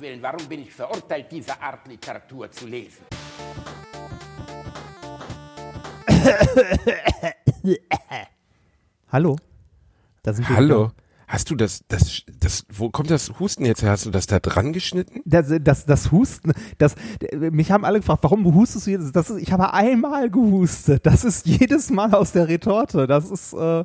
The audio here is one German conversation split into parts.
Gottes Willen, warum bin ich verurteilt, diese Art Literatur zu lesen? Hallo? Da sind wir Hallo. wieder. Hast du das, das, das, wo kommt das Husten jetzt her? Hast du das da dran geschnitten? Das, das, das Husten, das, mich haben alle gefragt, warum hustest du jetzt? Das ist, ich habe einmal gehustet. Das ist jedes Mal aus der Retorte. Das ist, äh,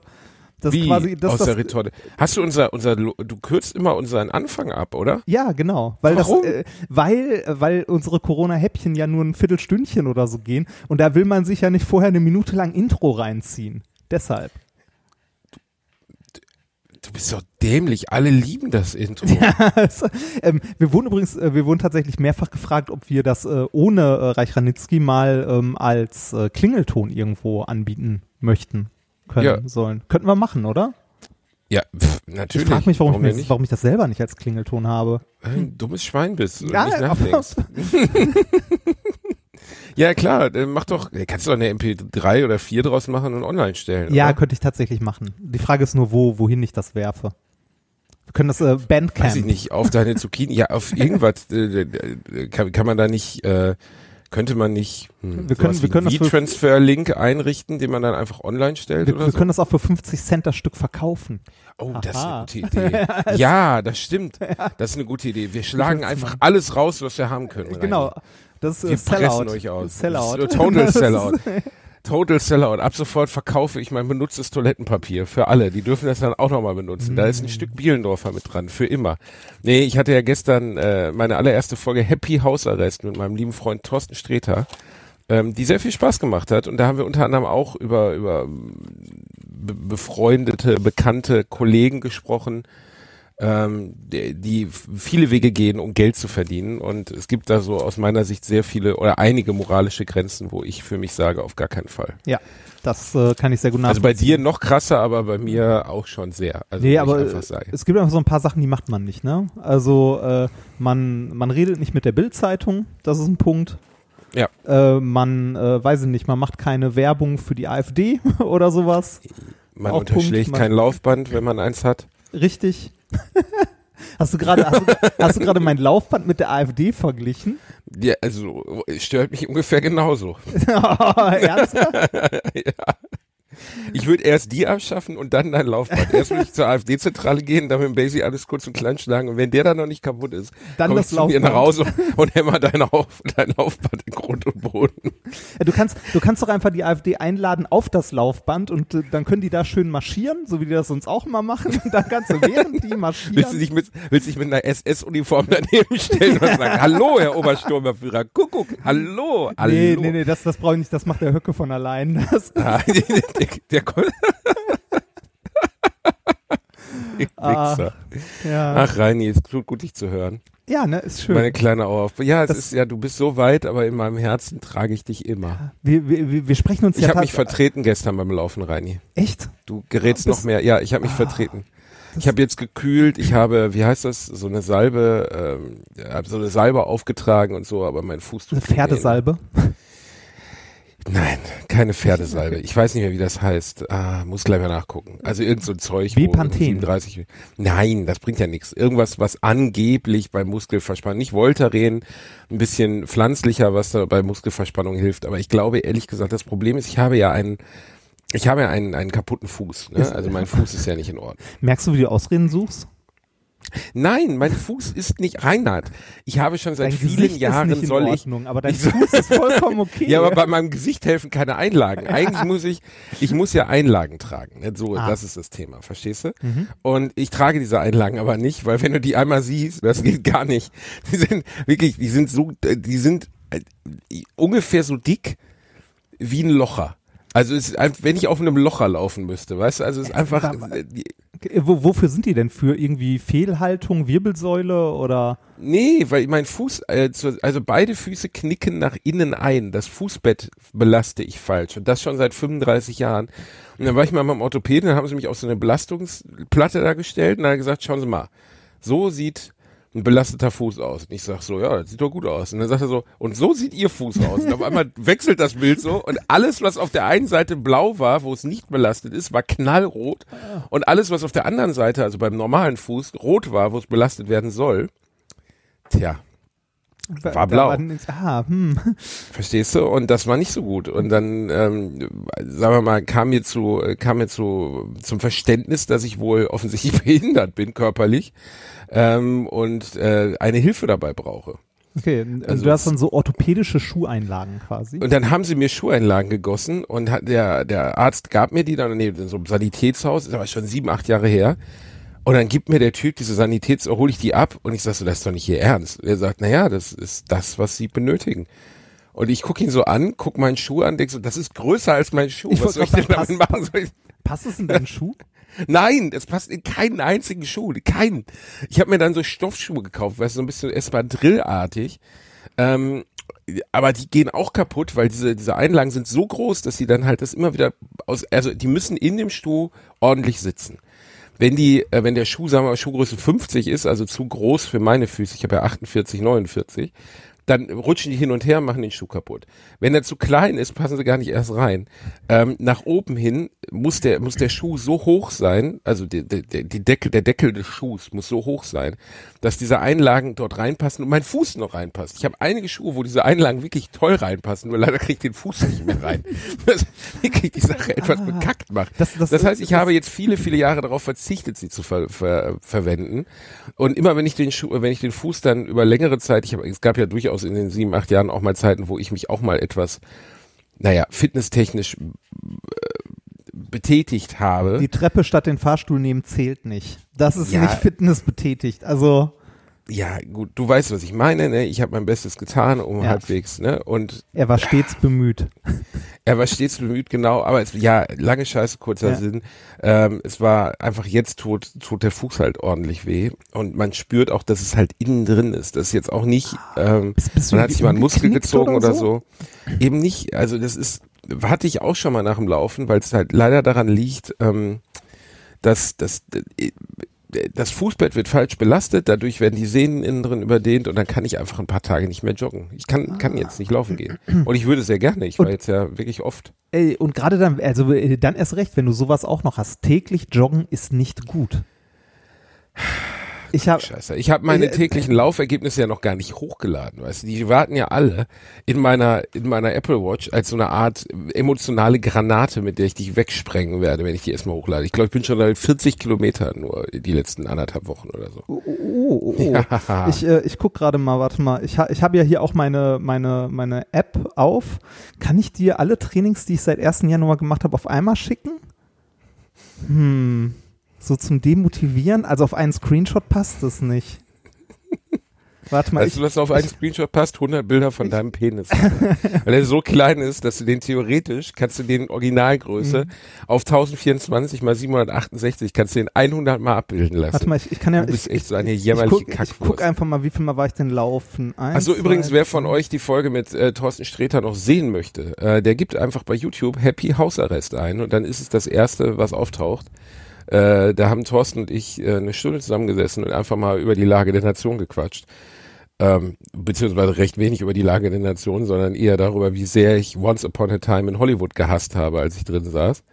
das Wie quasi, das, aus das, der Retorte? Hast du unser, unser, du kürzt immer unseren Anfang ab, oder? Ja, genau. Weil Warum? das, äh, weil, weil unsere Corona-Häppchen ja nur ein Viertelstündchen oder so gehen und da will man sich ja nicht vorher eine Minute lang Intro reinziehen. Deshalb. Du bist doch dämlich. Alle lieben das Intro. Also, ähm, wir wurden übrigens, äh, wir wurden tatsächlich mehrfach gefragt, ob wir das äh, ohne äh, Reich Ranitzky mal ähm, als äh, Klingelton irgendwo anbieten möchten, können, Ja. sollen. Könnten wir machen, oder? Ja, pff, Ich natürlich. frage mich, warum, ich mir, nicht? warum ich das selber nicht als Klingelton habe. Du ein dummes Schwein bist und Ja, nicht nachdenkst. ja, klar, dann mach doch, kannst du doch eine MP3 oder 4 draus machen und online stellen. Ja, oder? könnte ich tatsächlich machen. Die Frage ist nur, wo, wohin ich das werfe. Wir können das äh, Bandcamp. Weiß ich nicht, auf deine Zucchini, ja, auf irgendwas, äh, äh, kann, kann man da nicht, äh, könnte man nicht hm, Wir können- wir können das für- V-Transfer-Link einrichten, den man dann einfach online stellt Wir, oder wir so? können das auch für 50 Cent das Stück verkaufen. Oh, das ist Aha. eine gute Idee. ja, das stimmt. Das ist eine gute Idee. Wir schlagen einfach alles raus, was wir haben können. Genau. Das ist Wir Sellout. pressen euch aus. Sellout. Das ist Total Sellout. Total Sellout. Ab sofort verkaufe ich mein benutztes Toilettenpapier für alle. Die dürfen das dann auch nochmal benutzen. Da ist ein Stück Bielendorfer mit dran. Für immer. Nee, ich hatte ja gestern äh, meine allererste Folge Happy Hausarrest mit meinem lieben Freund Thorsten Streter, ähm, die sehr viel Spaß gemacht hat. Und da haben wir unter anderem auch über, über be befreundete, bekannte Kollegen gesprochen, ähm, die, die viele Wege gehen, um Geld zu verdienen. Und es gibt da so aus meiner Sicht sehr viele oder einige moralische Grenzen, wo ich für mich sage, auf gar keinen Fall. Ja, das äh, kann ich sehr gut Also bei nachvollziehen. dir noch krasser, aber bei mir auch schon sehr. Also Nee, muss aber äh, sagen. es gibt einfach so ein paar Sachen, die macht man nicht, ne? Also äh, man, man redet nicht mit der Bild-Zeitung, das ist ein Punkt. Ja. Äh, man, äh, weiß ich nicht, man macht keine Werbung für die AfD oder sowas. Man auch unterschlägt Punkt, man- kein Laufband, wenn man eins hat. Richtig. Hast du gerade hast du, hast du gerade mein Laufband mit der AfD verglichen? Ja, also stört mich ungefähr genauso. Ernsthaft? ja. Ich würde erst die abschaffen und dann dein Laufband. Erst würde ich zur AfD-Zentrale gehen, dann mit dem Basic alles kurz und klein schlagen und wenn der dann noch nicht kaputt ist, Dann komm das ich zu dir nach Laufband. Hause und hämmer dein, Auf, dein Laufband in Grund und Boden. Du kannst, du kannst doch einfach die AfD einladen auf das Laufband und äh, dann können die da schön marschieren, so wie die das sonst auch immer machen. Und dann kannst du während die Willst du marschieren. dich mit, willst dich mit einer SS-Uniform daneben stellen und sagen, hallo, Herr Obersturmführer, Kuckuck, hallo, hallo. Nee, nee, nee, das, das brauche ich nicht, das macht der Höcke von allein. Das, der, der, Ah, Wichser. ja. Ach, Reini, es tut gut, dich zu hören. ja, ne, ist schön. Meine kleine Auer. Ja, es Das- ist ja, du bist so weit, aber in meinem Herzen trage ich dich immer. Wir, wir, wir- sprechen uns Ich ja habe mich vertreten gestern beim Laufen, Reini. Echt? Du gerätst Ja, noch mehr. Ja, ich habe mich vertreten. Ich habe jetzt gekühlt, ich habe, wie heißt das, so eine Salbe, ähm, so eine Salbe aufgetragen und so, aber mein Fuß tut Eine Pferdesalbe? weh. Nein, keine Pferdesalbe. Ich weiß nicht mehr, wie das heißt. Ah, muss gleich mal nachgucken. Also irgend so ein Zeug. wo Bepanthen. 37. Nein, das bringt ja nichts. Irgendwas, was angeblich bei Muskelverspannung, nicht Voltaren, ein bisschen pflanzlicher, was da bei Muskelverspannung hilft. Aber ich glaube, ehrlich gesagt, das Problem ist, ich habe ja einen, ich habe ja einen, einen kaputten Fuß. Ne? Also mein Fuß ist ja nicht in Ordnung. Merkst du, wie du Ausreden suchst? Nein, mein Fuß ist nicht Reinhard. Ich habe schon seit Dein vielen Gesicht Jahren ist nicht in soll ich Ordnung, aber dein ich Fuß ist vollkommen okay. Ja, aber bei meinem Gesicht helfen keine Einlagen. Eigentlich muss ich, ich muss ja Einlagen tragen. Ne? So, Ah. das ist das Thema, verstehst du? Mhm. Und ich trage diese Einlagen aber nicht, weil wenn du die einmal siehst, das geht gar nicht. Die sind wirklich, die sind so, die sind äh, ungefähr so dick wie ein Locher. Also es wenn ich auf einem Locher laufen müsste, weißt du, also es ist einfach, äh, Wo, wofür sind die denn? Für irgendwie Fehlhaltung, Wirbelsäule oder? Nee, weil mein Fuß, zu, also beide Füße knicken nach innen ein. Das Fußbett belaste ich falsch. Und das schon seit 35 Jahren. Und dann war ich mal beim Orthopäden, dann haben sie mich auf so eine Belastungsplatte da gestellt und dann gesagt, schauen Sie mal, so sieht ein belasteter Fuß aus. Und ich sag so, ja, das sieht doch gut aus. Und dann sagt er so, und so sieht Ihr Fuß aus. Und auf einmal wechselt das Bild so und alles, was auf der einen Seite blau war, wo es nicht belastet ist, war knallrot. Und alles, was auf der anderen Seite, also beim normalen Fuß, rot war, wo es belastet werden soll, Tja, war blau. War, ah, hm. Verstehst du? Und das war nicht so gut. Und dann, ähm, sagen wir mal, kam mir zu, kam mir zu zum Verständnis, dass ich wohl offensichtlich behindert bin körperlich ähm, und äh, eine Hilfe dabei brauche. Okay, also du hast dann so orthopädische Schuheinlagen quasi. Und dann haben sie mir Schuheinlagen gegossen und hat der der Arzt gab mir die dann nee, in so einem Sanitätshaus, ist aber schon sieben, acht Jahre her. Und dann gibt mir der Typ diese Sanitäts, hole ich die ab und ich sag so, das ist doch nicht Ihr Ernst. Er sagt, na ja, das ist das, was Sie benötigen. Und ich gucke ihn so an, guck meinen Schuh an, denk so, das ist größer als mein Schuh. Ich was soll ich denn damit machen? Soll ich, Passt es in deinen Schuh? Nein, es passt in keinen einzigen Schuh, keinen. Ich habe mir dann so Stoffschuhe gekauft, weißt du, so ein bisschen Espadrillartig. Ähm, aber die gehen auch kaputt, weil diese, diese Einlagen sind so groß, dass sie dann halt das immer wieder aus, also die müssen in dem Schuh ordentlich sitzen. Wenn die, äh, wenn der Schuh, sagen wir mal, Schuhgröße 50 ist, also zu groß für meine Füße, ich habe ja 48, 49, dann rutschen die hin und her, machen den Schuh kaputt. Wenn er zu klein ist, passen sie gar nicht erst rein. Ähm, nach oben hin muss der, muss der Schuh so hoch sein, also die, die, die Deckel, der Deckel des Schuhs muss so hoch sein, dass diese Einlagen dort reinpassen und mein Fuß noch reinpasst. Ich habe einige Schuhe, wo diese Einlagen wirklich toll reinpassen, nur leider kriege ich den Fuß nicht mehr rein. Das wirklich die Sache etwas bekackt macht. Das- Das, das- heißt, ich habe jetzt viele, viele Jahre darauf verzichtet, sie zu ver, ver, verwenden. Und immer wenn ich den Schuh, wenn ich den Fuß dann über längere Zeit, ich habe, es gab ja durchaus in den sieben, acht Jahren auch mal Zeiten, wo ich mich auch mal etwas, naja, fitnesstechnisch äh, betätigt habe. Die Treppe statt den Fahrstuhl nehmen zählt nicht. Das ist Ja. nicht Fitness betätigt. Also, ja, gut, du weißt, was ich meine, ne? Ich habe mein Bestes getan, um Ja. halbwegs, ne? Und er war stets bemüht. Er war stets bemüht, genau, aber es, ja, lange Scheiße, kurzer Ja. Sinn. Ähm, es war einfach jetzt tut, tut der Fuß halt ordentlich weh und man spürt auch, dass es halt innen drin ist. Das ist jetzt auch nicht, ähm, Bist- bist man hat sich mal einen Muskel gezogen oder oder so? so. Eben nicht, also das ist, hatte ich auch schon mal nach dem Laufen, weil es halt leider daran liegt, ähm, dass, dass äh, das Fußbett wird falsch belastet, dadurch werden die Sehnen innen drin überdehnt und dann kann ich einfach ein paar Tage nicht mehr joggen. Ich kann, kann jetzt nicht laufen gehen. Und ich würde sehr gerne, ich war Und- jetzt ja wirklich oft. Ey, und gerade dann, also äh, dann erst recht, wenn du sowas auch noch hast. Täglich joggen ist nicht gut. Ich habe. Ich habe meine täglichen Laufergebnisse ja noch gar nicht hochgeladen, weißt du? Die warten ja alle in meiner in meiner Apple Watch als so eine Art emotionale Granate, mit der ich dich wegsprengen werde, wenn ich die erstmal hochlade. Ich glaube, ich bin schon bei 40 Kilometer nur die letzten anderthalb Wochen oder so. Oh, oh, oh, oh. Ja. Ich, äh, ich guck gerade mal, warte mal. Ich, ha, ich habe ja hier auch meine, meine, meine App auf. Kann ich dir alle Trainings, die ich seit 1. Januar gemacht habe, auf einmal schicken? Hm. So zum Demotivieren? Also auf einen Screenshot passt das nicht. Warte mal, Weißt ich, du, was auf einen Screenshot passt? 100 Bilder von deinem Penis. Weil er so klein ist, dass du den theoretisch, kannst du den Originalgröße Mhm. auf 1024 mal 768, kannst du den 100 mal abbilden lassen. warte mal, ich, ich kann ja. du bist ich, echt so eine ich jämmerliche guck, ich guck einfach mal, wie viel Mal war ich denn laufen? Eins, Also übrigens, wer von euch die Folge mit äh, Thorsten Sträter noch sehen möchte, äh, der gibt einfach bei YouTube Happy Hausarrest ein und dann ist es das erste, was auftaucht. Äh, da haben Thorsten und ich äh, eine Stunde zusammengesessen und einfach mal über die Lage der Nation gequatscht. Ähm, beziehungsweise recht wenig über die Lage der Nation, sondern eher darüber, wie sehr ich Once Upon a Time in Hollywood gehasst habe, als ich drin saß.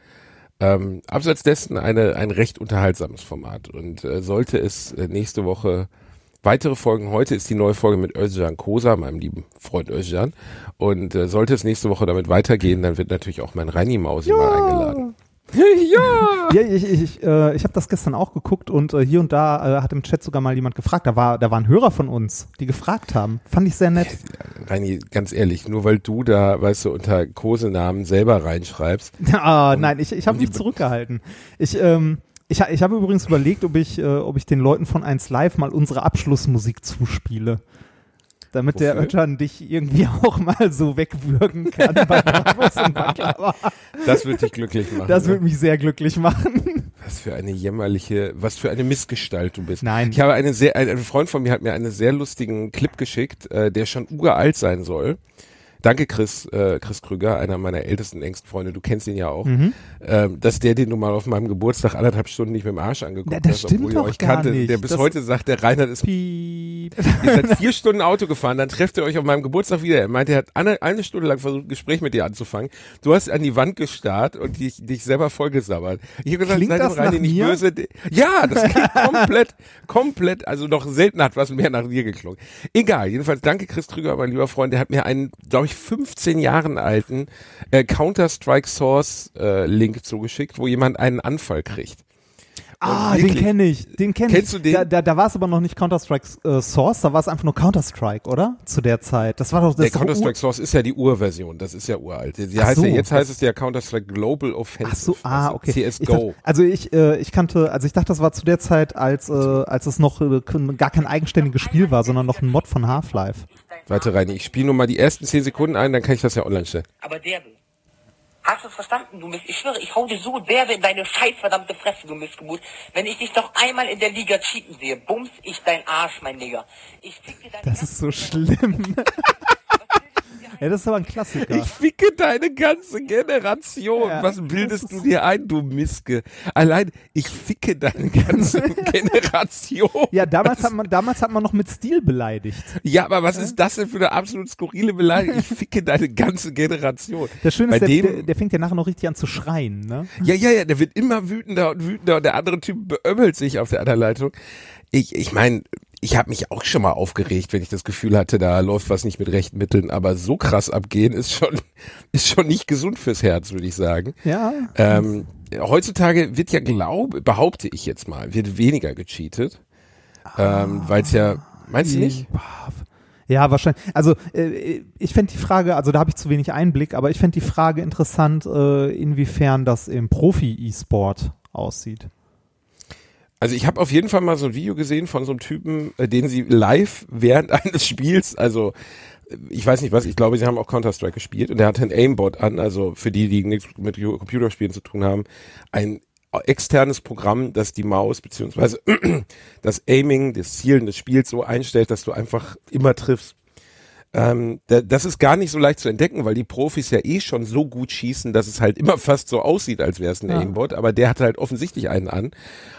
Ähm, abseits dessen eine, ein recht unterhaltsames Format und äh, sollte es äh, nächste Woche weitere Folgen. Heute ist die neue Folge mit Özcan Kosa, meinem lieben Freund Özcan. Und äh, sollte es nächste Woche damit weitergehen, dann wird natürlich auch mein Reini Mausi mal eingeladen. ja! Ja, ich, ich, ich, äh, ich habe das gestern auch geguckt und äh, hier und da äh, hat im Chat sogar mal jemand gefragt. Da war, da waren Hörer von uns, die gefragt haben. Fand ich sehr nett. Reini, ganz ehrlich, nur weil du da, weißt du, unter Kosenamen selber reinschreibst. Ah, nein, ich, ich habe die mich zurückgehalten. Ich, ähm, ich, ich habe übrigens überlegt, ob ich, äh, ob ich den Leuten von 1 Live mal unsere Abschlussmusik zuspiele. Damit der Wofür? Ötchan dich irgendwie auch mal so wegwürgen kann bei Bravos und Baklava. Das wird dich glücklich machen. Das ne? würde mich sehr glücklich machen. Was für eine jämmerliche, was für eine Missgestalt du bist. Nein. Ich habe eine sehr, ein, ein Freund von mir hat mir einen sehr lustigen Clip geschickt, äh, der schon uralt sein soll. danke Chris, äh, Chris Krüger, einer meiner ältesten, engsten Freunde, du kennst ihn ja auch, Mhm. ähm, dass der den nun mal auf meinem Geburtstag anderthalb Stunden nicht mit dem Arsch angeguckt Ja, das hat, stimmt obwohl doch ihr euch kannte. nicht. Der bis Das- heute sagt, der Reinhard ist Piep. Ihr seid vier Stunden Auto gefahren, dann trefft ihr euch auf meinem Geburtstag wieder. Er meinte, er hat eine, eine Stunde lang versucht, ein Gespräch mit dir anzufangen. Du hast an die Wand gestarrt und dich, dich selber vollgesabbert. Ich habe gesagt, Klingt sei dem das Reini nach nicht mir? böse. Ja, das klingt komplett, komplett, also noch selten hat was mehr nach dir geklungen. Egal, jedenfalls danke Chris Trüger, mein lieber Freund, der hat mir einen, glaube ich, 15 Jahren alten äh, Counter-Strike Source äh, Link zugeschickt, wo jemand einen Anfall kriegt. Ah, den wirklich- kenne ich. Den kenn Kennst ich. du den? Da, da, da war es aber noch nicht Counter-Strike äh, Source, da war es einfach nur Counter-Strike, oder? Zu der Zeit. Das war doch das Der Counter-Strike Source ist ja die Urversion, das ist ja uralt. Die Ach heißt so, ja, jetzt heißt es ja Counter-Strike Global Offensive. Ach so, ah, also okay. Ich CSGO. dachte, also ich, äh, ich kannte, also ich dachte, das war zu der Zeit, als, äh, als es noch äh, gar kein eigenständiges Spiel war, sondern noch ein Mod von Half-Life. Warte, Reini, ich spiele nur mal die ersten 10 Sekunden ein, dann kann ich das ja online stellen. Aber der will. Hast du es verstanden, du Mist? Ich schwöre, ich hau dir so derbe in deine scheiß verdammte Fresse, du Missgeburt. Wenn ich dich doch einmal in der Liga cheaten sehe, bums ich dein Arsch, mein Nigger. Ich fick dir deine Das ist so schlimm. ja, das ist aber ein Klassiker. Ich ficke deine ganze Generation. Ja, Was bildest du dir ein, du Miske? Allein, ich ficke deine ganze Generation. Ja, damals hat man, damals hat man noch mit Stil beleidigt. Ja, aber was ist das denn für eine absolut skurrile Beleidigung? Ich ficke deine ganze Generation. Das Schöne Bei ist, der, dem- der, der fängt ja nachher noch richtig an zu schreien, ne? Ja, ja, ja, der wird immer wütender und wütender und der andere Typ beömmelt sich auf der anderen Leitung. Ich, ich meine, ich habe mich auch schon mal aufgeregt, wenn ich das Gefühl hatte, da läuft was nicht mit rechten Mitteln, aber so krass abgehen ist schon, ist schon nicht gesund fürs Herz, würde ich sagen. Ja. Ähm, heutzutage wird ja, glaube, behaupte ich jetzt mal, wird weniger gecheatet, ähm, weil es ja, meinst du nicht? Ja, wahrscheinlich. Also äh, ich fände die Frage, also da habe ich zu wenig Einblick, aber ich fände die Frage interessant, äh, inwiefern das im Profi-E-Sport aussieht. Also ich habe auf jeden Fall mal so ein Video gesehen von so einem Typen, äh, den sie live während eines Spiels, also äh, ich weiß nicht was, ich glaube, sie haben auch Counter-Strike gespielt und der hatte ein Aimbot an, also für die, die nichts mit Computerspielen zu tun haben, ein externes Programm, das die Maus beziehungsweise das Aiming, das Zielen des Spiels so einstellt, dass du einfach immer triffst. Ähm, da, das ist gar nicht so leicht zu entdecken, weil die Profis ja eh schon so gut schießen, dass es halt immer fast so aussieht, als wäre es ein Ja. Aimbot, aber der hat halt offensichtlich einen an.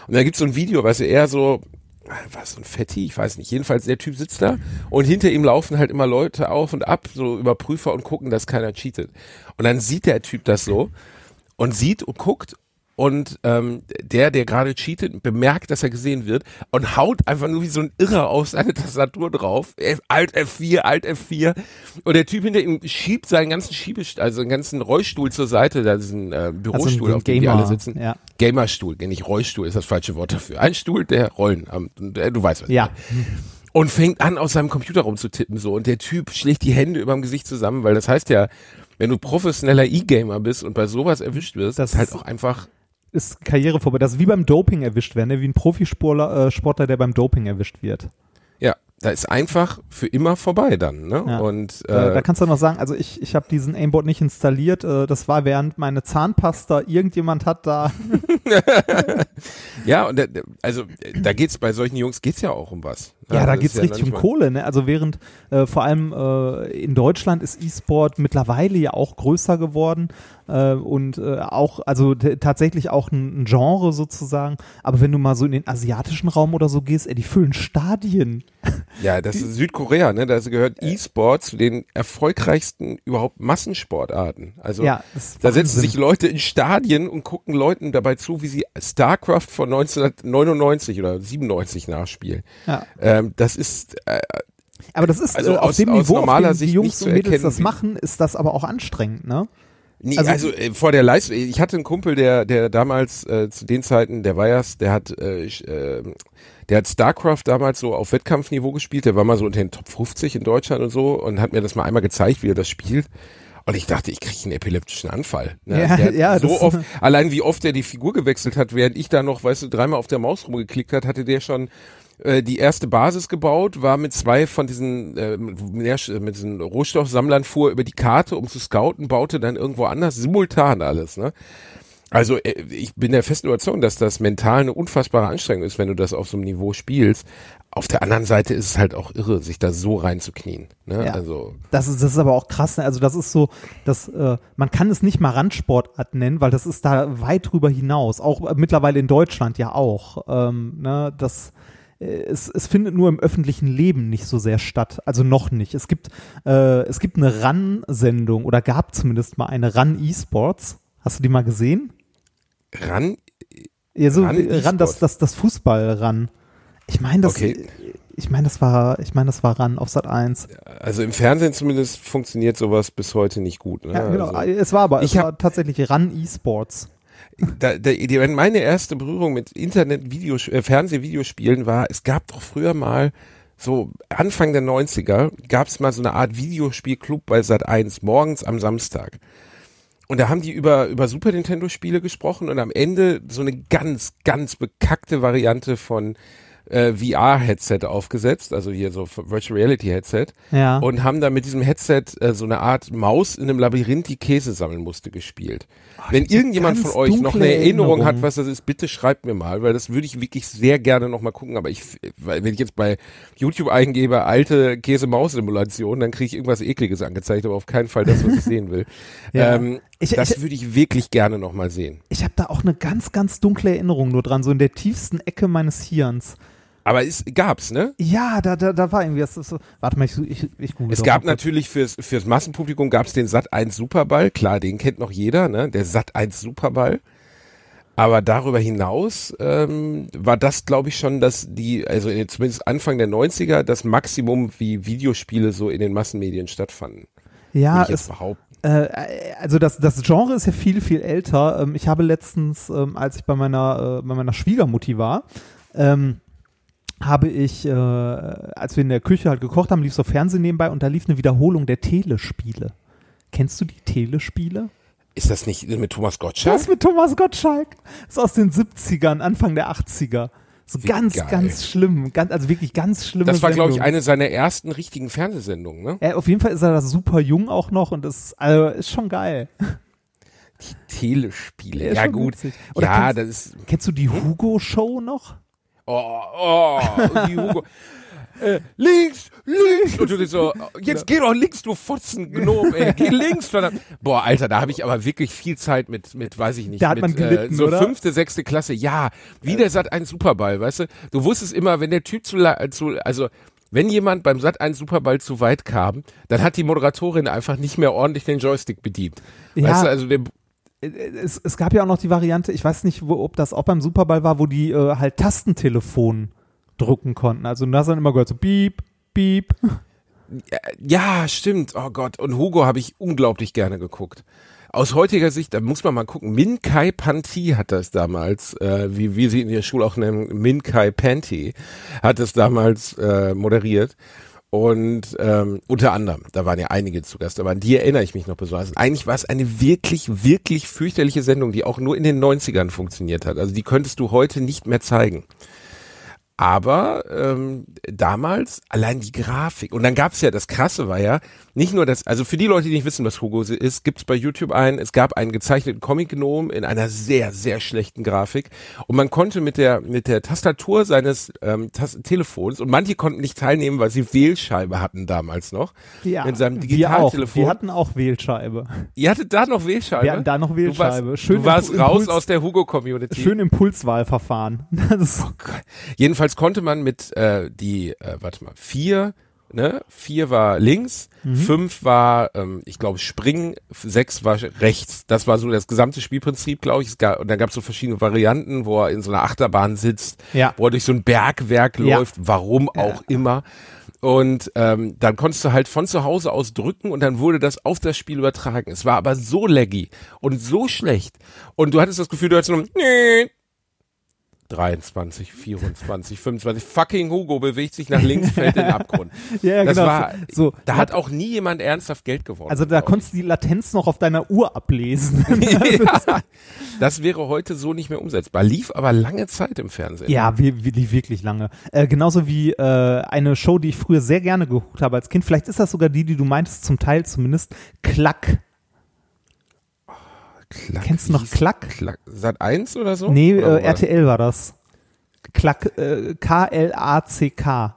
Und da gibt's so ein Video, weißt du, eher so, was so ein Fetti, ich weiß nicht, jedenfalls der Typ sitzt da und hinter ihm laufen halt immer Leute auf und ab, so Überprüfer und gucken, dass keiner cheatet. Und dann sieht der Typ das so und sieht und guckt und ähm, der, der gerade cheatet, bemerkt, dass er gesehen wird und haut einfach nur wie so ein Irrer auf seine Tastatur drauf. Alt F4, Alt F4 und der Typ hinter ihm schiebt seinen ganzen Schiebest also seinen ganzen Rollstuhl zur Seite, da ist ein äh, Bürostuhl, so ein auf dem die alle sitzen. ja. Gamerstuhl, nicht Rollstuhl ist das falsche Wort dafür. Ein Stuhl, der Rollen, äh, du weißt was. Ja. Und fängt an, aus seinem Computer rumzutippen so und der Typ schlägt die Hände überm Gesicht zusammen, weil das heißt ja, wenn du professioneller E-Gamer bist und bei sowas erwischt wirst, Das ist halt auch einfach Ist Karriere vorbei. Das ist wie beim Doping erwischt werden, ne? wie ein Profisportler, äh, Sportler, der beim Doping erwischt wird. Ja, da ist einfach für immer vorbei dann, ne? Ja. Und Da, äh, da kannst du noch sagen, also ich, ich habe diesen Aimbot nicht installiert. Äh, das war während meine Zahnpasta, irgendjemand hat da. ja, und da, also äh, da geht's bei solchen Jungs geht's ja auch um was. Ja, da das geht's ist richtig um Kohle. Ne? Also während äh, vor allem äh, in Deutschland ist E-Sport mittlerweile ja auch größer geworden äh, und äh, auch, also tatsächlich auch ein, ein Genre sozusagen. Aber wenn du mal so in den asiatischen Raum oder so gehst, ey, die füllen Stadien. Ja, das ist Südkorea, ne? Da gehört E-Sport zu den erfolgreichsten überhaupt Massensportarten. Also Ja, da setzen sich Leute in Stadien und gucken Leuten dabei zu, wie sie StarCraft von 1999 oder 97 nachspielen. Ja. Ähm, das ist äh, Aber das ist Also äh, auf aus- dem Niveau, auf dem die Jungs und Mädels erkennen, das machen, ist das aber auch anstrengend, ne? Nee, Also- also, äh, vor der Leistung, ich hatte einen Kumpel, der, der damals äh, zu den Zeiten, der war ja, der hat, äh, äh, der hat StarCraft damals so auf Wettkampfniveau gespielt, der war mal so unter den Top 50 in Deutschland und so und hat mir das mal einmal gezeigt, wie er das spielt. Und ich dachte, ich kriege einen epileptischen Anfall. Ne? Ja, der ja, so oft, allein wie oft er die Figur gewechselt hat, während ich da noch, weißt du, dreimal auf der Maus rumgeklickt hat, hatte der schon äh, die erste Basis gebaut, war mit zwei von diesen, äh, mit diesen Rohstoffsammlern fuhr über die Karte, um zu scouten, baute dann irgendwo anders simultan alles, ne? Also äh, ich bin der festen Überzeugung, dass das mental eine unfassbare Anstrengung ist, wenn du das auf so einem Niveau spielst. Auf der anderen Seite ist es halt auch irre, sich da so reinzuknien. Ne? Ja. Also Das ist, das ist aber auch krass. Ne? Also das ist so, dass äh, man kann es nicht mal Randsportart nennen, weil das ist da weit drüber hinaus. Auch äh, mittlerweile in Deutschland ja auch. Ähm, ne? Das es, es findet nur im öffentlichen Leben nicht so sehr statt. Also noch nicht. Es gibt äh, es gibt eine Run-Sendung oder gab zumindest mal eine Run E-Sports. Hast du die mal gesehen? ran, Ja, so wie- Run, das, das, das Fußball-Run. Ich meine, das, Okay. ich meine, das war, ich meine, das war Run auf Sat 1. also im Fernsehen zumindest funktioniert sowas bis heute nicht gut. Ne? Ja, genau. Also, es war aber, es ich hab- war tatsächlich Run E-Sports. Da, da, die, meine erste Berührung mit Internet, Video, äh, Fernseh-Videospielen war, es gab doch früher mal so Anfang der 90er gab es mal so eine Art Videospielclub bei Sat 1 morgens am Samstag. Und da haben die über, über Super Nintendo Spiele gesprochen und am Ende so eine ganz, ganz bekackte Variante von äh, VR-Headset aufgesetzt, also hier so Virtual Reality Headset. Ja. Und haben da mit diesem Headset äh, so eine Art Maus in einem Labyrinth, die Käse sammeln musste, gespielt. Wenn hab so irgendjemand von euch noch eine Erinnerung hat, Erinnerungen. was das ist, bitte schreibt mir mal, weil das würde ich wirklich sehr gerne noch mal gucken. Aber ich, weil wenn ich jetzt bei YouTube eingebe, alte Käse-Maus-Simulation, dann kriege ich irgendwas Ekliges angezeigt, aber auf keinen Fall das, was ich sehen will. Ja. ähm, Ich- das ich- würde ich wirklich gerne noch mal sehen. Ich habe da auch eine ganz, ganz dunkle Erinnerung nur dran, so in der tiefsten Ecke meines Hirns. Aber es gab's, ne? Ja, da, da, da war irgendwie, das so, warte mal, ich, ich, ich google Es gab natürlich fürs, fürs Massenpublikum gab's den Sat 1 Superball, klar, den kennt noch jeder, ne? Der Sat 1 Superball. Aber darüber hinaus ähm, war das, glaube ich, schon, dass die, also in- zumindest Anfang der 90er, das Maximum, wie Videospiele so in den Massenmedien stattfanden. Ja, es, also das, das Genre ist ja viel, viel älter. Ähm, ich habe letztens, ähm, als ich bei meiner, äh, bei meiner Schwiegermutti war, ähm, habe ich, äh, als wir in der Küche halt gekocht haben, lief so Fernsehen nebenbei und da lief eine Wiederholung der Telespiele. Kennst du die Telespiele? Ist das nicht mit Thomas Gottschalk? Das mit Thomas Gottschalk. Das ist aus den 70ern, Anfang der 80er. So Wie ganz, geil. ganz schlimm. Ganz, also wirklich ganz schlimme Das war, glaube ich, eine seiner ersten richtigen Fernsehsendungen, ne? Äh, auf jeden Fall ist er da super jung auch noch und das also, ist schon geil. Telespiele. Der ist Ja, schon gut. Ja, kennst- das ist. Kennst du die Hugo-Show noch? Oh, oh, die Hugo. Äh, links, links. Und du denkst so, jetzt geh doch links, du Fotzen, Gnom, ey, geh links, verdammt. Boah, Alter, da habe ich aber wirklich viel Zeit mit, mit, weiß ich nicht, Da hat mit man gelitten, äh, so oder? fünfte, sechste Klasse. Ja, wie der Sat 1 Superball, weißt du? Du wusstest immer, wenn der Typ zu, zu also wenn jemand beim Sat 1 Superball zu weit kam, dann hat die Moderatorin einfach nicht mehr ordentlich den Joystick bedient. Ja. Weißt du, also der, Äh, Es, es gab ja auch noch die Variante, ich weiß nicht, wo, ob das auch beim Superball war, wo die äh, halt Tastentelefon drücken konnten. Also du hast dann immer gehört so piep, piep. Ja, stimmt. Oh Gott. Und Hugo habe ich unglaublich gerne geguckt. Aus heutiger Sicht, da muss man mal gucken. Min Kai Panti hat das damals, äh, wie wir sie in der Schule auch nennen, Min Kai Panty, hat das damals äh, moderiert. Und ähm, unter anderem, da waren ja einige zu Gast, aber an die erinnere ich mich noch besonders. Eigentlich war es eine wirklich, wirklich fürchterliche Sendung, die auch nur in den 90ern funktioniert hat. Also die könntest du heute nicht mehr zeigen. Aber ähm, damals allein die Grafik. Und dann gab's ja, das Krasse war ja, nicht nur das, also für die Leute, die nicht wissen, was Hugo ist, gibt's bei YouTube einen, es gab einen gezeichneten Comic-Gnome in einer sehr, sehr schlechten Grafik. Und man konnte mit der, mit der Tastatur seines ähm, Tas Telefons, und manche konnten nicht teilnehmen, weil sie Wählscheibe hatten damals noch, in seinem wir auch. Digitaltelefon. Wir hatten auch Wählscheibe. Ihr hattet da noch Wählscheibe? Wir hatten da noch Wählscheibe. Du warst, Schön du warst Impuls- raus aus der Hugo-Community. Schön Impulswahlverfahren. Das ist, Jedenfalls konnte man mit äh, die, äh, warte mal, vier, ne, vier war links, Mhm. fünf war, ähm, ich glaube, springen, sechs war rechts. Das war so das gesamte Spielprinzip, glaube ich. Es gab, und dann gab es so verschiedene Varianten, wo er in so einer Achterbahn sitzt, Ja. wo er durch so ein Bergwerk Ja. läuft, warum auch immer. Und ähm, dann konntest du halt von zu Hause aus drücken und dann wurde das auf das Spiel übertragen. Es war aber so laggy und so schlecht. Und du hattest das Gefühl, du hattest nur 23, 24, 25. Fucking Hugo bewegt sich nach links, fällt in den Abgrund. ja, das genau. war, so, da hat auch nie jemand ernsthaft Geld gewonnen. also da konntest du die Latenz noch auf deiner Uhr ablesen. ja, das wäre heute so nicht mehr umsetzbar. Lief aber lange Zeit im Fernsehen. Ja, wie, wie, lief wirklich lange. Äh, genauso wie äh, eine Show, die ich früher sehr gerne geguckt habe als Kind. Vielleicht ist das sogar die, die du meintest, zum Teil zumindest. Klack. Klack, Kennst du noch Klack? Klack? Sat 1 oder so? Nee, Oder äh, wo war das? RTL war das. Klack, äh, K-L-A-C-K.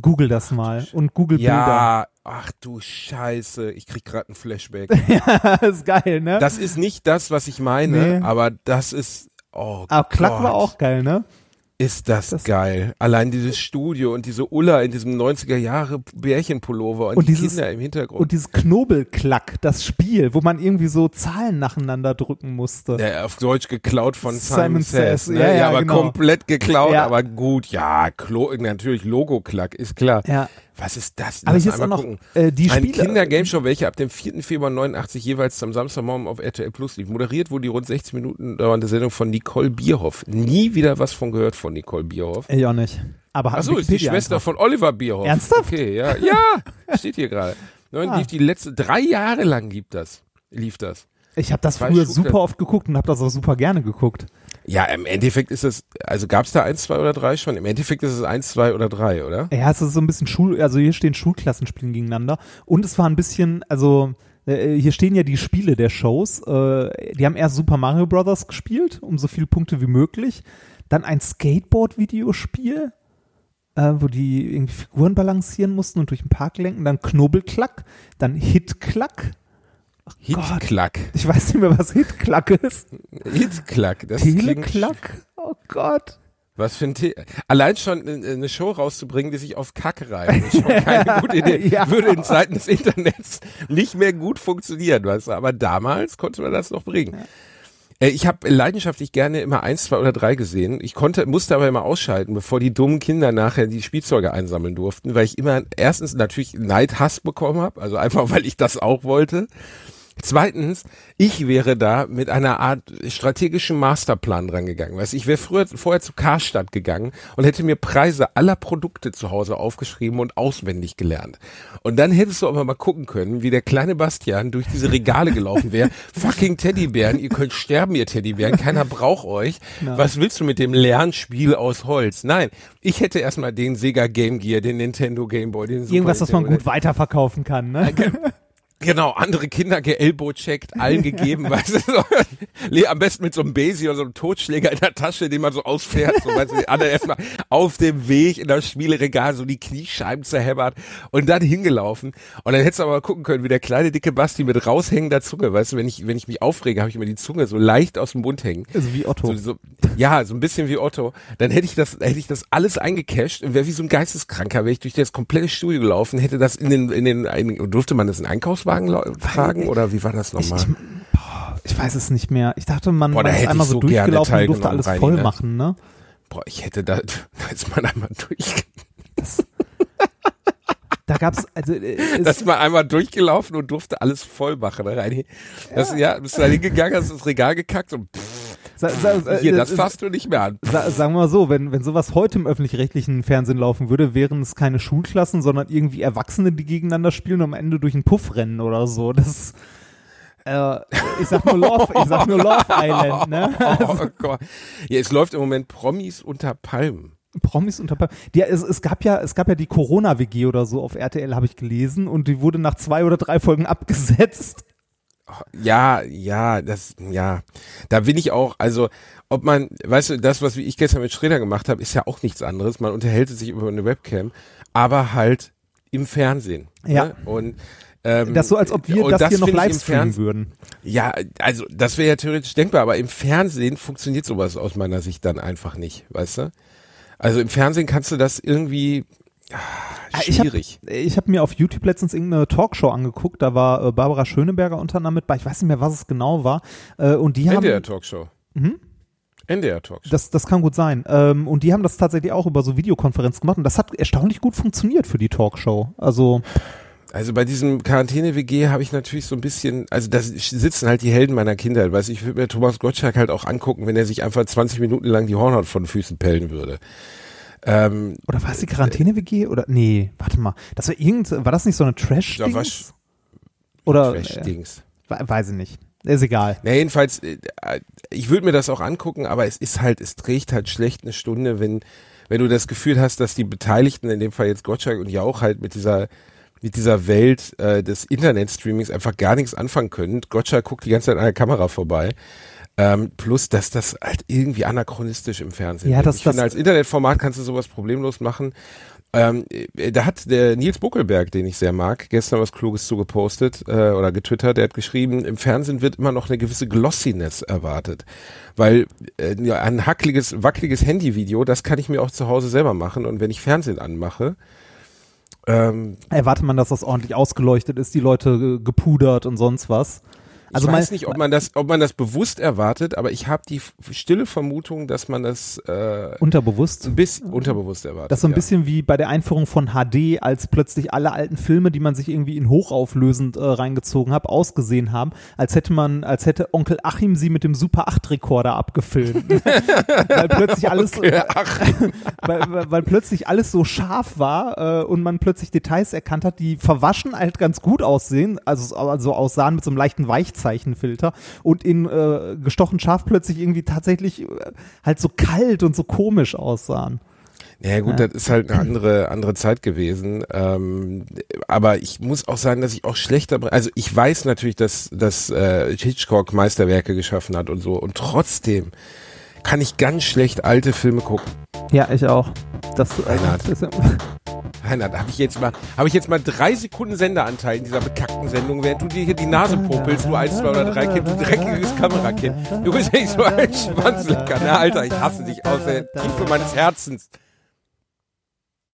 Google das mal und Google Ja, ach du Scheiße, ich krieg gerade ein Flashback. Bilder. ist geil, ne? Das ist nicht das, was ich meine, Nee. aber das ist, oh Aber Klack Gott, war auch geil, ne? Ist das, Das- geil. Allein dieses Studio und diese Ulla in diesem 90er Jahre Bärchenpullover und, Und die dieses- Kinder im Hintergrund. Und dieses Knobelklack, das Spiel, wo man irgendwie so Zahlen nacheinander drücken musste. Ja, auf Deutsch geklaut von Simon Simon, Says. Says, Ne? ja, Ja, ja, aber genau. komplett geklaut, Ja. aber gut. Ja, Klo natürlich Logo-Klack, ist klar. Ja. Was ist das? Aber Lass hier ist auch einmal noch gucken. äh, die Eine Spiele. Kinder-Gameshow, welche ab dem 4. Februar 89 jeweils am Samstagmorgen auf RTL Plus lief. Moderiert wurde die rund 60 Minuten dauernde Sendung von Nicole Bierhoff. Nie wieder was von gehört von Nicole Bierhoff. Ich auch nicht. Aber hat Achso, ist die Schwester einfach. von Oliver Bierhoff. Ernsthaft? Okay, ja. Ja, steht hier gerade. Neun Ah. lief die letzte, drei Jahre lang lief das. Lief das. Ich habe das Zwei früher Stücke. super oft geguckt und habe das auch super gerne geguckt. Ja, im Endeffekt ist es, also gab es da eins, zwei oder drei schon? Im Endeffekt ist es eins, zwei oder drei, oder? Ja, es ist so ein bisschen Schul, also hier stehen Schulklassenspielen gegeneinander und es war ein bisschen, also äh, hier stehen ja die Spiele der Shows. Äh, die haben erst Super Mario Brothers gespielt, um so viele Punkte wie möglich. Dann ein Skateboard-Videospiel, äh, wo die irgendwie Figuren balancieren mussten und durch den Park lenken. Dann Knobelklack, dann Hitklack. Hitklack. Ich weiß nicht mehr, was Hitklack ist. Hitklack. Teleklack? Oh Gott. was für ein The Allein schon äh, eine Show rauszubringen, die sich auf Kack reimt, ist schon keine gute Idee. Ja. Würde in Zeiten des Internets nicht mehr gut funktionieren, weißt du. Aber damals konnte man das noch bringen. Äh, Ich habe leidenschaftlich gerne immer eins, zwei oder drei gesehen. Ich konnte, musste aber immer ausschalten, bevor die dummen Kinder nachher die Spielzeuge einsammeln durften, weil ich immer erstens natürlich Neid, Hass bekommen habe, also einfach, weil ich das auch wollte. Zweitens, ich wäre da mit einer Art strategischen Masterplan dran gegangen. Weißt, ich wäre früher vorher zu Karstadt gegangen und hätte mir Preise aller Produkte zu Hause aufgeschrieben und auswendig gelernt. Und dann hättest du aber mal gucken können, wie der kleine Bastian durch diese Regale gelaufen wäre. Fucking Teddybären, ihr könnt sterben, ihr Teddybären, keiner braucht euch. Was willst du mit dem Lernspiel aus Holz? Nein, ich hätte erstmal den Sega Game Gear, den Nintendo Game Boy, den Super Irgendwas, was man Nintendo, gut weiterverkaufen kann, ne? Genau, andere Kinder geelbow-checkt, allen gegeben, weißt du, so, am besten mit so einem Besi oder so einem Totschläger in der Tasche, den man so ausfährt, so, weißt du, anderen erstmal auf dem Weg in das Spieleregal so die Kniescheiben zerhämmert und dann hingelaufen. Und dann hättest du aber mal gucken können, wie der kleine dicke Basti mit raushängender Zunge, weißt du, wenn ich, wenn ich mich aufrege, habe ich immer die Zunge so leicht aus dem Mund hängen. Also wie Otto. So, so, ja, so ein bisschen wie Otto. Dann hätte ich das, hätte ich das alles eingecasht und wäre wie so ein Geisteskranker, wäre ich durch das komplette Studio gelaufen, hätte das in den, in den, in, durfte man das in den Lau- tragen oder wie war das Ich, nochmal? ich, boah, ich weiß es nicht mehr. Ich dachte, man, Boah, da man ist einmal ich so so durchgelaufen und durfte alles Reini, voll ne? machen, ne? Boah, ich hätte da, da ist man einmal durch, Da gab's, also, äh, es, da ist man einmal durchgelaufen und durfte alles voll machen, ne, Reini? Das, ja. bist du da hingegangen, hast ins Regal gekackt und pff, sa, äh, hier, das fasst du nicht mehr an. sa, sagen wir mal so, wenn, wenn sowas heute im öffentlich-rechtlichen Fernsehen laufen würde, wären es keine Schulklassen, sondern irgendwie Erwachsene, die gegeneinander spielen und am Ende durch einen Puff rennen oder so. Das, äh, ich sag nur Love, ich sag nur Love Island, ne? Oh, Gott. Ja, es läuft im Moment Promis unter Palmen. Promis unter Pa- die, es, es gab ja es gab ja die Corona WG oder so auf RTL habe ich gelesen und die wurde nach zwei oder drei Folgen abgesetzt. Ja, ja, das, ja, da bin ich auch, also, ob man, weißt du, das, was ich gestern mit Schröder gemacht habe, ist ja auch nichts anderes. Man unterhält sich über eine Webcam, aber halt im Fernsehen. Ja. Ne? Und ähm, Das so als ob wir und das, hier noch live streamen würden. Ja, also das wäre ja theoretisch denkbar, aber im Fernsehen funktioniert sowas aus meiner Sicht dann einfach nicht, weißt du? Also im Fernsehen kannst du das irgendwie ah, Ah, ich hab- schwierig. Ich habe mir auf YouTube letztens irgendeine Talkshow angeguckt, da war äh, Barbara Schöneberger unter anderem mit bei, ich weiß nicht mehr, was es genau war. Äh, und die haben NDR Talkshow. Mhm. NDR Talkshow. das, das kann gut sein. Ähm, und die haben das tatsächlich auch über so Videokonferenz gemacht und das hat erstaunlich gut funktioniert für die Talkshow. Also Also bei diesem Quarantäne-WG habe ich natürlich so ein bisschen, also da sitzen halt die Helden meiner Kindheit. Weiß ich, ich würde mir Thomas Gottschalk halt auch angucken, wenn er sich einfach 20 Minuten lang die Hornhaut von den Füßen pellen würde. Ähm, oder war es die Quarantäne WG oder nee, warte mal, das war irgend war das nicht so eine Trash Da war Dings? Oder äh, Trash-Dings. we- weiß ich nicht. Ist egal. Na jedenfalls, äh, ich würde mir das auch angucken, aber es ist halt, es trägt halt schlecht eine Stunde, wenn, wenn du das Gefühl hast, dass die Beteiligten, in dem Fall jetzt Gottschalk und Jauch halt mit dieser mit dieser Welt äh, des Internetstreamings einfach gar nichts anfangen können. Gotcha guckt die ganze Zeit an der Kamera vorbei. Ähm, plus, dass das halt irgendwie anachronistisch im Fernsehen Ja, ist. das- ich finde, das- als Internetformat kannst du sowas problemlos machen. Ähm, äh, da hat der Nils Buckelberg, den ich sehr mag, gestern was Kluges zugepostet äh, oder getwittert. Der hat geschrieben, im Fernsehen wird immer noch eine gewisse Glossiness erwartet. Weil äh, ein hackliges, wackeliges Handyvideo, das kann ich mir auch zu Hause selber machen. Und wenn ich Fernsehen anmache, ähm, Erwartet man, dass das ordentlich ausgeleuchtet ist, die Leute äh, gepudert und sonst was. Also ich weiß nicht, ob man das, ob man das bewusst erwartet, aber ich habe die stille Vermutung, dass man das äh, Unterbewusst. ein bisschen unterbewusst erwartet. Das ist so ein ja. bisschen wie bei der Einführung von HD, als plötzlich alle alten Filme, die man sich irgendwie in hochauflösend äh, reingezogen hat, ausgesehen haben, als hätte man, als hätte Onkel Achim sie mit dem Super 8 Rekorder abgefilmt. weil plötzlich alles, Okay, weil, weil, weil plötzlich alles so scharf war äh, und man plötzlich Details erkannt hat, die verwaschen halt ganz gut aussehen, also, also aussahen mit so einem leichten Weichzeichenfilter und in äh, gestochen scharf plötzlich irgendwie tatsächlich äh, halt so kalt und so komisch aussahen. ja gut, das ist halt eine andere andere Zeit gewesen. Ähm, aber ich muss auch sagen, dass ich auch schlechter, also ich weiß natürlich, dass dass äh, Hitchcock Meisterwerke geschaffen hat und so, und trotzdem kann ich ganz schlecht alte Filme gucken. Ja, ich auch. Das, Reinhard. das Nein, da habe ich jetzt mal, habe ich jetzt mal drei Sekunden Sendeanteil in dieser bekackten Sendung, während du dir hier die Nase popelst, du eins, zwei oder drei Kind, du dreckiges Kamerakind. Du bist echt so ein Schwanzlecker, ne, Alter, ich hasse dich aus der Tiefe meines Herzens.